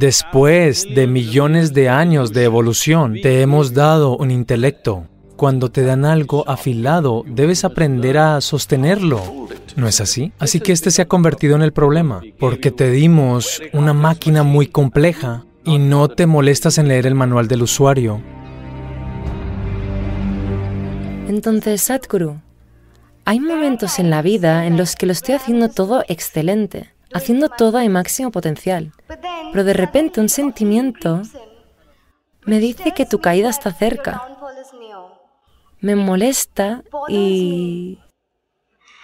Después de millones de años de evolución, te hemos dado un intelecto. Cuando te dan algo afilado, debes aprender a sostenerlo. ¿No es así? Así que este se ha convertido en el problema, porque te dimos una máquina muy compleja y no te molestas en leer el manual del usuario. Entonces, Sadhguru, hay momentos en la vida en los que lo estoy haciendo todo excelente, haciendo todo a mi máximo potencial, pero de repente un sentimiento me dice que tu caída está cerca. Me molesta y...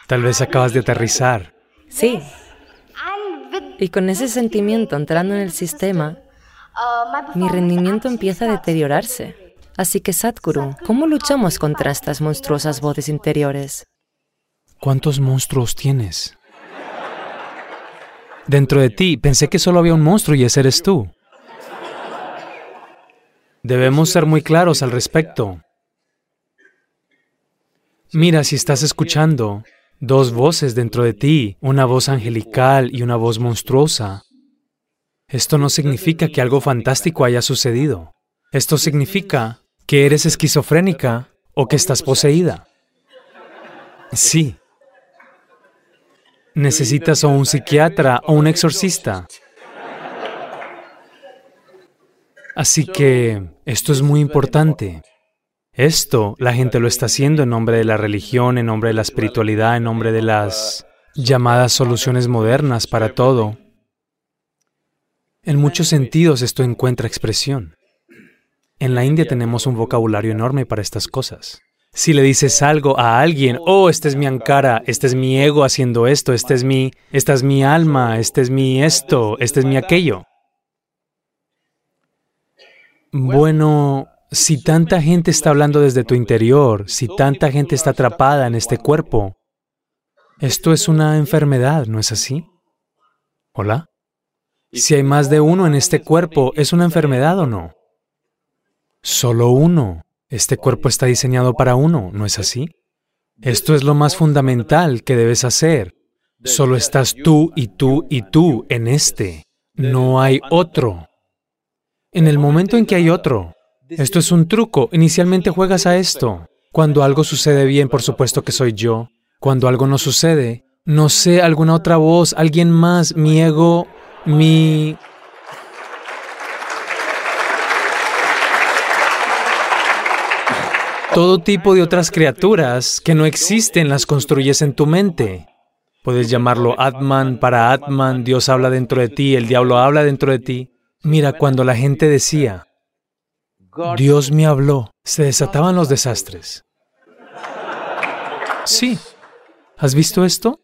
Tal vez acabas de aterrizar. Sí. Y con ese sentimiento entrando en el sistema, mi rendimiento empieza a deteriorarse. Así que Sadhguru, ¿cómo luchamos contra estas monstruosas voces interiores? ¿Cuántos monstruos tienes? Dentro de ti pensé que solo había un monstruo y ese eres tú. Debemos ser muy claros al respecto. Mira, si estás escuchando dos voces dentro de ti, una voz angelical y una voz monstruosa, esto no significa que algo fantástico haya sucedido. Esto significa que eres esquizofrénica o que estás poseída. Sí. Necesitas o un psiquiatra o un exorcista. Así que esto es muy importante. Esto la gente lo está haciendo en nombre de la religión, en nombre de la espiritualidad, en nombre de las llamadas soluciones modernas para todo. En muchos sentidos esto encuentra expresión. En la India tenemos un vocabulario enorme para estas cosas. Si le dices algo a alguien, oh, este es mi ankara, este es mi ego haciendo esto, este es mi, esta es mi alma, este es mi esto, este es mi aquello. Bueno, si tanta gente está hablando desde tu interior, si tanta gente está atrapada en este cuerpo, esto es una enfermedad, ¿no es así? ¿Hola? Si hay más de uno en este cuerpo, ¿es una enfermedad o no? Solo uno. Este cuerpo está diseñado para uno, ¿no es así? Esto es lo más fundamental que debes hacer. Solo estás tú y tú y tú en este. No hay otro. En el momento en que hay otro, esto es un truco. Inicialmente juegas a esto. Cuando algo sucede bien, por supuesto que soy yo. Cuando algo no sucede, no sé, alguna otra voz, alguien más, mi ego, mi... Todo tipo de otras criaturas que no existen las construyes en tu mente. Puedes llamarlo Atman para Atman, Dios habla dentro de ti, el diablo habla dentro de ti. Mira, cuando la gente decía, Dios me habló, se desataban los desastres. Sí. ¿Has visto esto?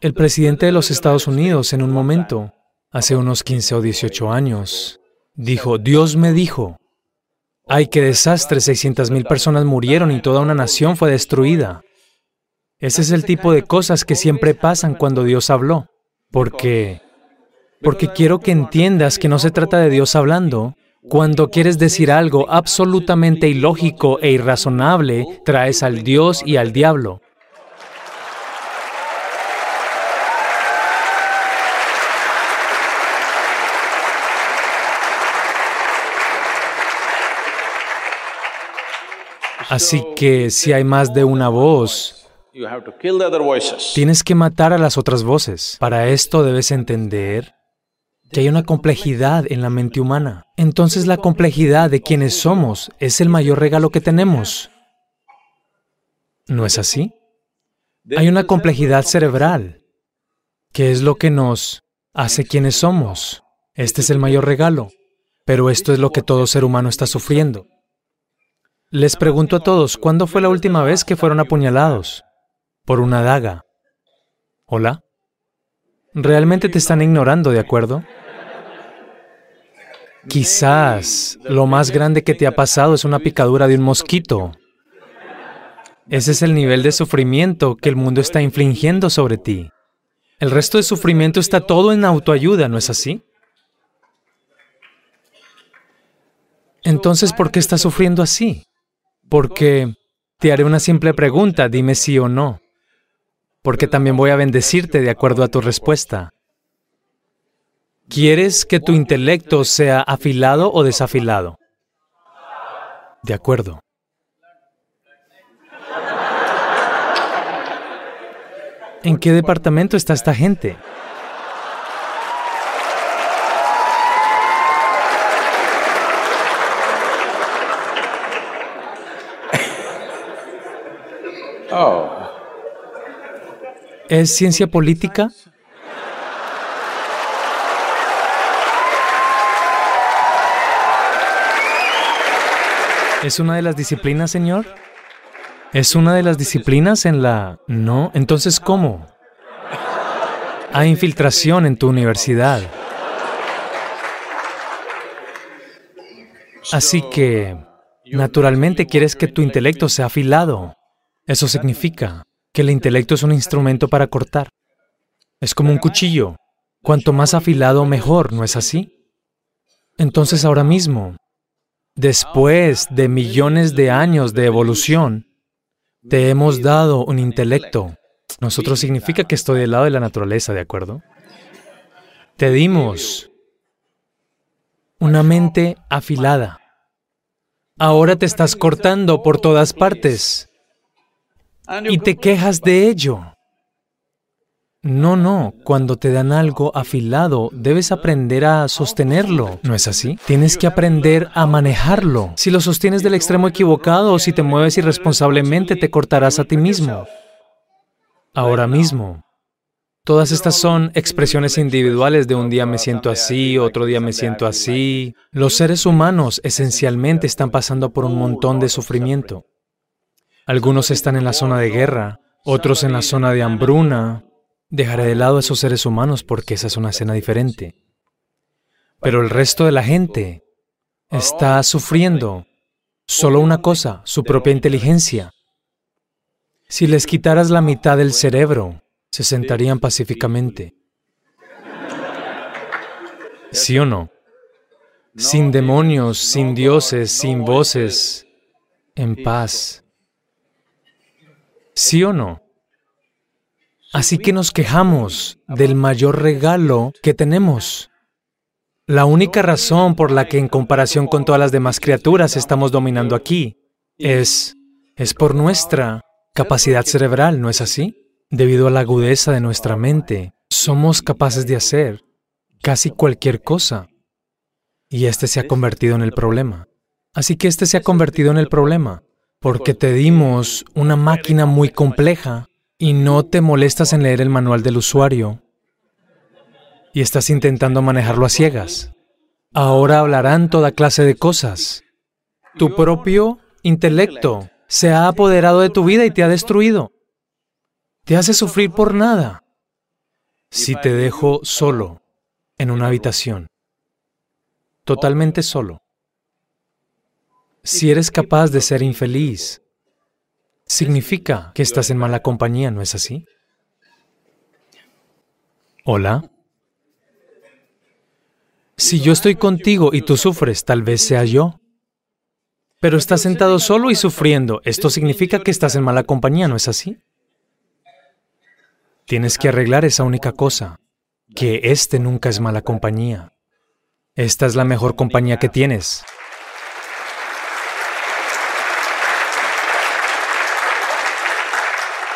El presidente de los Estados Unidos en un momento, hace unos 15 o 18 años, dijo, Dios me dijo, ¡ay qué desastre! 600 mil personas murieron y toda una nación fue destruida. Ese es el tipo de cosas que siempre pasan cuando Dios habló. Porque, porque quiero que entiendas que no se trata de Dios hablando, cuando quieres decir algo absolutamente ilógico e irrazonable, traes al Dios y al diablo. Así que si hay más de una voz, tienes que matar a las otras voces. Para esto debes entender que hay una complejidad en la mente humana. Entonces la complejidad de quienes somos es el mayor regalo que tenemos. ¿No es así? Hay una complejidad cerebral, que es lo que nos hace quienes somos. Este es el mayor regalo, pero esto es lo que todo ser humano está sufriendo. Les pregunto a todos, ¿cuándo fue la última vez que fueron apuñalados? Por una daga. ¿Hola? Realmente te están ignorando, ¿de acuerdo? Quizás lo más grande que te ha pasado es una picadura de un mosquito. Ese es el nivel de sufrimiento que el mundo está infligiendo sobre ti. El resto de sufrimiento está todo en autoayuda, ¿no es así? Entonces, ¿por qué estás sufriendo así? Porque te haré una simple pregunta, dime sí o no. Porque también voy a bendecirte de acuerdo a tu respuesta. ¿Quieres que tu intelecto sea afilado o desafilado? De acuerdo. ¿En qué departamento está esta gente? Oh. ¿Es ciencia política? ¿Es una de las disciplinas, señor? ¿Es una de las disciplinas en la... No? Entonces, ¿cómo? Hay infiltración en tu universidad. Así que, naturalmente, quieres que tu intelecto sea afilado. Eso significa que el intelecto es un instrumento para cortar. Es como un cuchillo. Cuanto más afilado, mejor, ¿no es así? Entonces ahora mismo, después de millones de años de evolución, te hemos dado un intelecto. Nosotros significa que estoy del lado de la naturaleza, ¿de acuerdo? Te dimos una mente afilada. Ahora te estás cortando por todas partes y te quejas de ello. No, no, cuando te dan algo afilado, debes aprender a sostenerlo, ¿no es así? Tienes que aprender a manejarlo. Si lo sostienes del extremo equivocado o si te mueves irresponsablemente, te cortarás a ti mismo. Ahora mismo. Todas estas son expresiones individuales de un día me siento así, otro día me siento así. Los seres humanos esencialmente están pasando por un montón de sufrimiento. Algunos están en la zona de guerra, otros en la zona de hambruna, Dejaré de lado a esos seres humanos porque esa es una escena diferente. Pero el resto de la gente está sufriendo solo una cosa, su propia inteligencia. Si les quitaras la mitad del cerebro, se sentarían pacíficamente. ¿Sí o no? Sin demonios, sin dioses, sin voces, en paz. ¿Sí o no? Así que nos quejamos del mayor regalo que tenemos. La única razón por la que en comparación con todas las demás criaturas estamos dominando aquí es, es por nuestra capacidad cerebral, ¿no es así? Debido a la agudeza de nuestra mente, somos capaces de hacer casi cualquier cosa. Y este se ha convertido en el problema. Así que este se ha convertido en el problema, porque te dimos una máquina muy compleja y no te molestas en leer el manual del usuario y estás intentando manejarlo a ciegas. Ahora hablarán toda clase de cosas. Tu propio intelecto se ha apoderado de tu vida y te ha destruido. Te hace sufrir por nada. Si te dejo solo en una habitación, totalmente solo, si eres capaz de ser infeliz, significa que estás en mala compañía, ¿no es así? Hola. Si yo estoy contigo y tú sufres, tal vez sea yo. Pero estás sentado solo y sufriendo. Esto significa que estás en mala compañía, ¿no es así? Tienes que arreglar esa única cosa, que este nunca es mala compañía. Esta es la mejor compañía que tienes.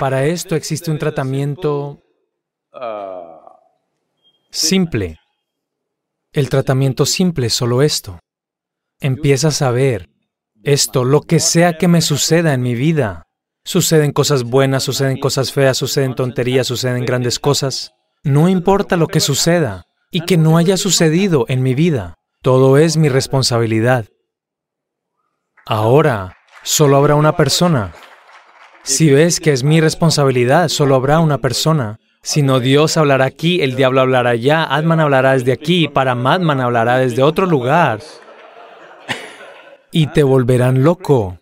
Para esto existe un tratamiento simple. El tratamiento simple es solo esto. Empiezas a ver esto, lo que sea que me suceda en mi vida. Suceden cosas buenas, suceden cosas feas, suceden tonterías, suceden grandes cosas. No importa lo que suceda y que no haya sucedido en mi vida. Todo es mi responsabilidad. Ahora, solo habrá una persona si ves que es mi responsabilidad, solo habrá una persona. Si no Dios hablará aquí, el diablo hablará allá, Atman hablará desde aquí, Paramatman hablará desde otro lugar. Y te volverán loco.